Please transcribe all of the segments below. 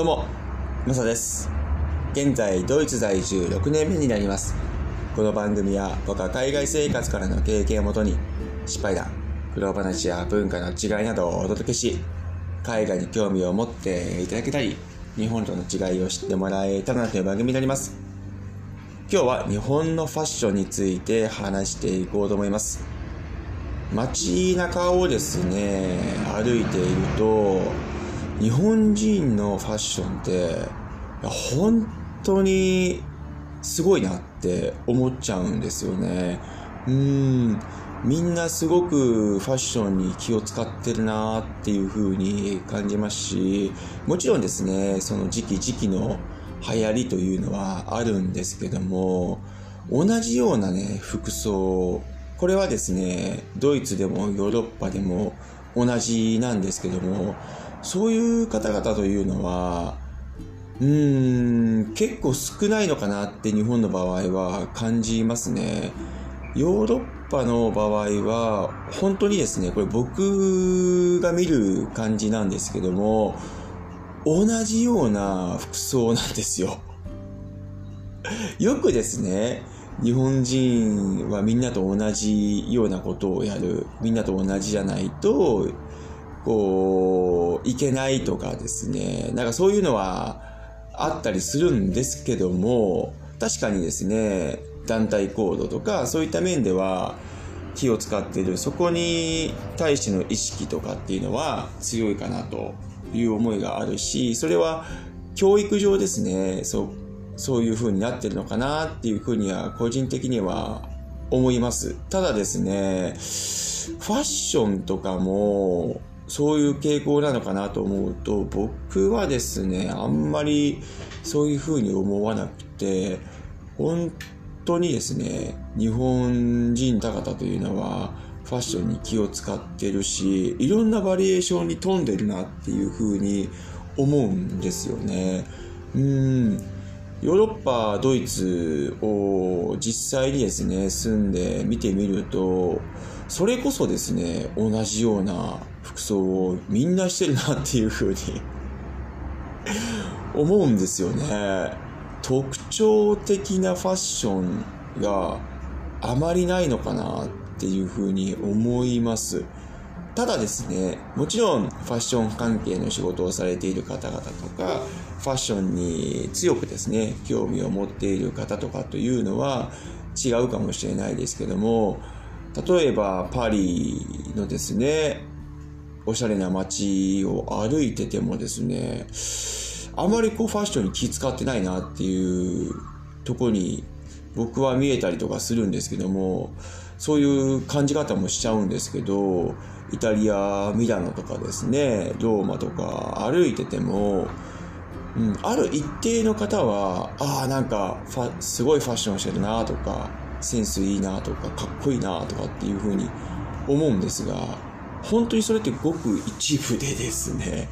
どうも、マサです。現在、ドイツ在住6年目になります。この番組は僕は海外生活からの経験をもとに、失敗談、苦労話や文化の違いなどをお届けし、海外に興味を持っていただけたり、日本との違いを知ってもらえたらなという番組になります。今日は日本のファッションについて話していこうと思います。街中をですね、歩いていると、日本人のファッションって、本当にすごいなって思っちゃうんですよね。うん。みんなすごくファッションに気を使ってるなっていう風に感じますし、もちろんですね、その時期時期の流行りというのはあるんですけども、同じようなね、服装、これはですね、ドイツでもヨーロッパでも同じなんですけども、そういう方々というのは、うーん、結構少ないのかなって日本の場合は感じますね。ヨーロッパの場合は、本当にですね、これ僕が見る感じなんですけども、同じような服装なんですよ。よくですね、日本人はみんなと同じようなことをやる。みんなと同じじゃないと、こう、いけないとかですね。なんかそういうのはあったりするんですけども、確かにですね、団体行動とかそういった面では気を使っている。そこに対しての意識とかっていうのは強いかなという思いがあるし、それは教育上ですね、そう、そういう風になってるのかなっていう風には個人的には思います。ただですね、ファッションとかもそういう傾向なのかなと思うと、僕はですね、あんまりそういう風に思わなくて、本当にですね、日本人高々というのはファッションに気を使ってるし、いろんなバリエーションに富んでるなっていう風に思うんですよね。うん。ヨーロッパ、ドイツを実際にですね、住んで見てみると、それこそですね、同じような服装をみんなしてるなっていう風に 思うんですよね。特徴的なファッションがあまりないのかなっていう風に思います。ただですね、もちろんファッション関係の仕事をされている方々とか、ファッションに強くですね、興味を持っている方とかというのは違うかもしれないですけども、例えばパリのですね、おしゃれな街を歩いててもですね、あまりこうファッションに気使ってないなっていうとこに僕は見えたりとかするんですけども、そういう感じ方もしちゃうんですけど、イタリア、ミラノとかですね、ローマとか歩いてても、うん、ある一定の方は、ああ、なんか、すごいファッションしてるなとか、センスいいなとか、かっこいいなとかっていうふうに思うんですが、本当にそれってごく一部でですね、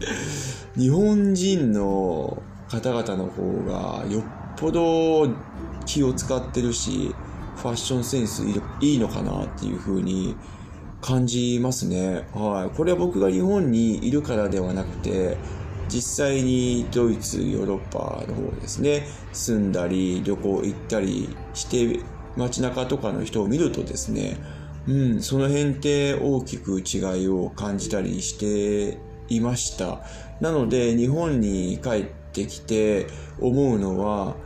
日本人の方々の方がよっぽど気を使ってるし、ファッションセンスいいのかなっていうふうに感じますね。はい。これは僕が日本にいるからではなくて、実際にドイツ、ヨーロッパの方ですね、住んだり、旅行行ったりして、街中とかの人を見るとですね、うん、その辺って大きく違いを感じたりしていました。なので、日本に帰ってきて思うのは、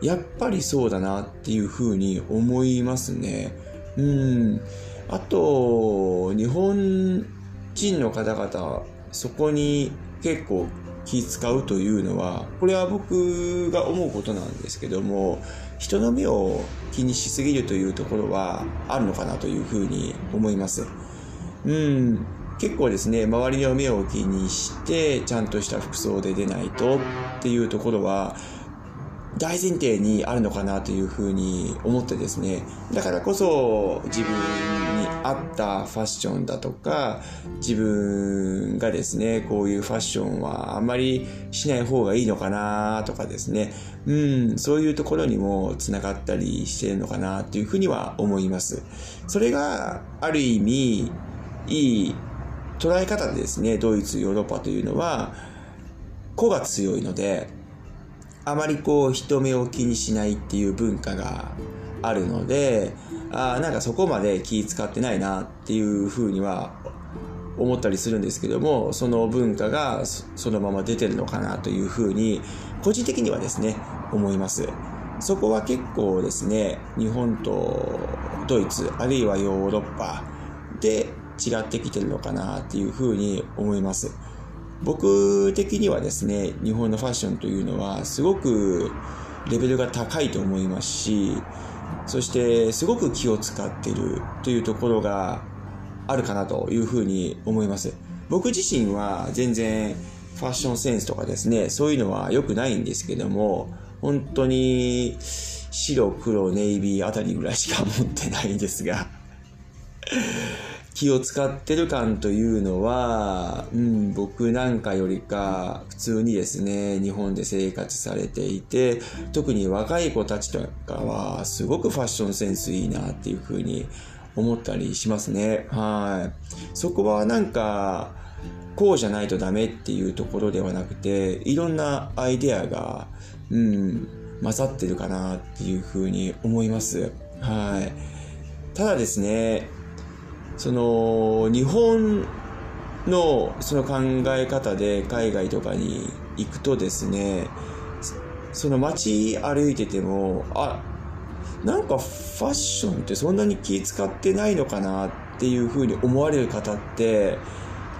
やっぱりそうだなっていうふうに思いますね。うん。あと、日本人の方々、そこに結構気使うというのは、これは僕が思うことなんですけども、人の目を気にしすぎるというところはあるのかなというふうに思います。うん。結構ですね、周りの目を気にして、ちゃんとした服装で出ないとっていうところは、大前提にあるのかなというふうに思ってですね。だからこそ自分に合ったファッションだとか、自分がですね、こういうファッションはあんまりしない方がいいのかなとかですね。うん、そういうところにもつながったりしているのかなというふうには思います。それがある意味、いい捉え方でですね、ドイツ、ヨーロッパというのは、個が強いので、あまりこう人目を気にしないっていう文化があるので、あなんかそこまで気使ってないなっていうふうには思ったりするんですけども、その文化がそのまま出てるのかなというふうに、個人的にはですね、思います。そこは結構ですね、日本とドイツ、あるいはヨーロッパで違ってきてるのかなっていうふうに思います。僕的にはですね、日本のファッションというのはすごくレベルが高いと思いますし、そしてすごく気を使ってるというところがあるかなというふうに思います。僕自身は全然ファッションセンスとかですね、そういうのは良くないんですけども、本当に白、黒、ネイビーあたりぐらいしか持ってないんですが気を使ってる感というのは、うん、僕なんかよりか普通にですね、日本で生活されていて、特に若い子たちとかはすごくファッションセンスいいなっていうふうに思ったりしますね。はい。そこはなんか、こうじゃないとダメっていうところではなくて、いろんなアイデアが、うん、混ざってるかなっていうふうに思います。はい。ただですね、その、日本のその考え方で海外とかに行くとですね、その街歩いてても、あ、なんかファッションってそんなに気使ってないのかなっていうふうに思われる方って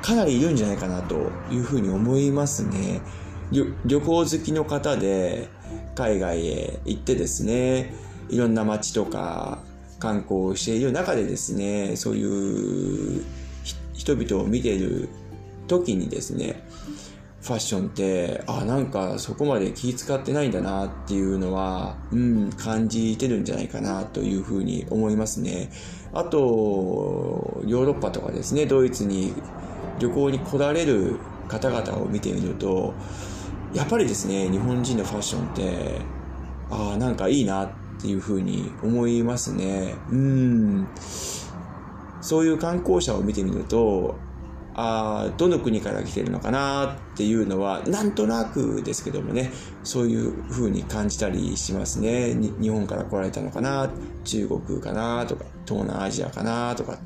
かなりいるんじゃないかなというふうに思いますね。旅行好きの方で海外へ行ってですね、いろんな街とか観光している中でですね、そういう人々を見ている時にですね、ファッションって、あ、なんかそこまで気使ってないんだなっていうのは、うん、感じてるんじゃないかなというふうに思いますね。あと、ヨーロッパとかですね、ドイツに旅行に来られる方々を見てみると、やっぱりですね、日本人のファッションって、ああ、なんかいいなっていうふうに思いますね。うん。そういう観光者を見てみると、ああどの国から来てるのかなっていうのは、なんとなくですけどもね、そういう風に感じたりしますね。日本から来られたのかな中国かなとか、東南アジアかなとか、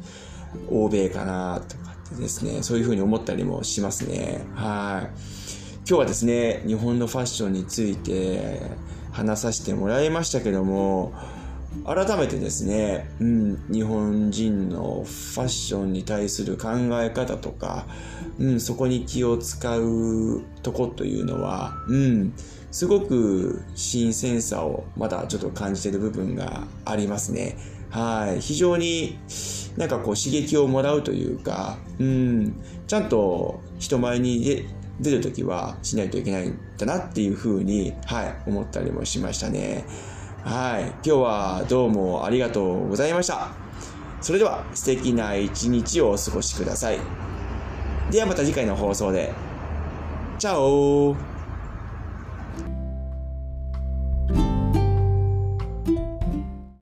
欧米かなとかってですね、そういう風に思ったりもしますね。はい。今日はですね、日本のファッションについて話させてもらいましたけども、改めてですね、うん、日本人のファッションに対する考え方とか、うん、そこに気を使うとこというのは、うん、すごく新鮮さをまだちょっと感じている部分がありますね。はい。非常になんかこう刺激をもらうというか、うん、ちゃんと人前に出るときはしないといけないんだなっていうふうに、はい、思ったりもしましたね。はい。今日はどうもありがとうございました。それでは素敵な一日をお過ごしください。ではまた次回の放送で。チャオ